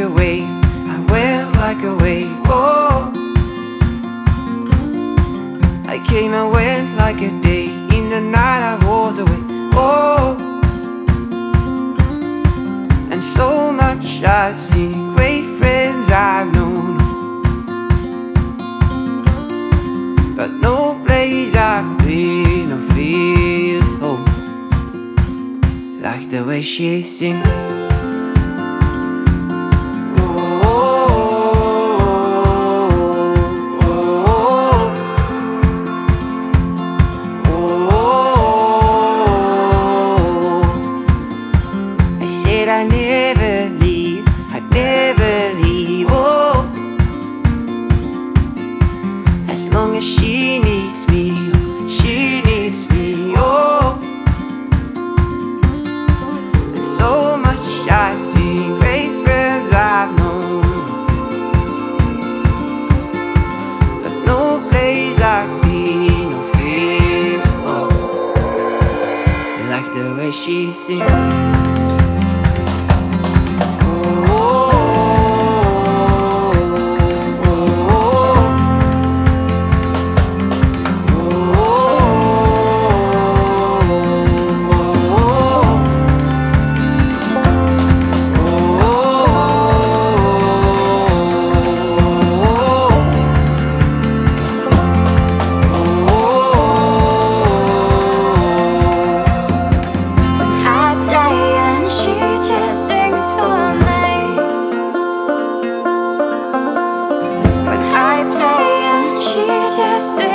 a wave, I went like a wave. Oh, I came and went like a day. In the night I was away. Oh, and so much I've seen, great friends I've known, but no place I've been or feels home like the way she sings. Said I never leave, I never leave. Oh, as long as she needs me, she needs me. Oh, and so much I've seen, great friends I've known, but no place I've been or feels home like the way she sings. just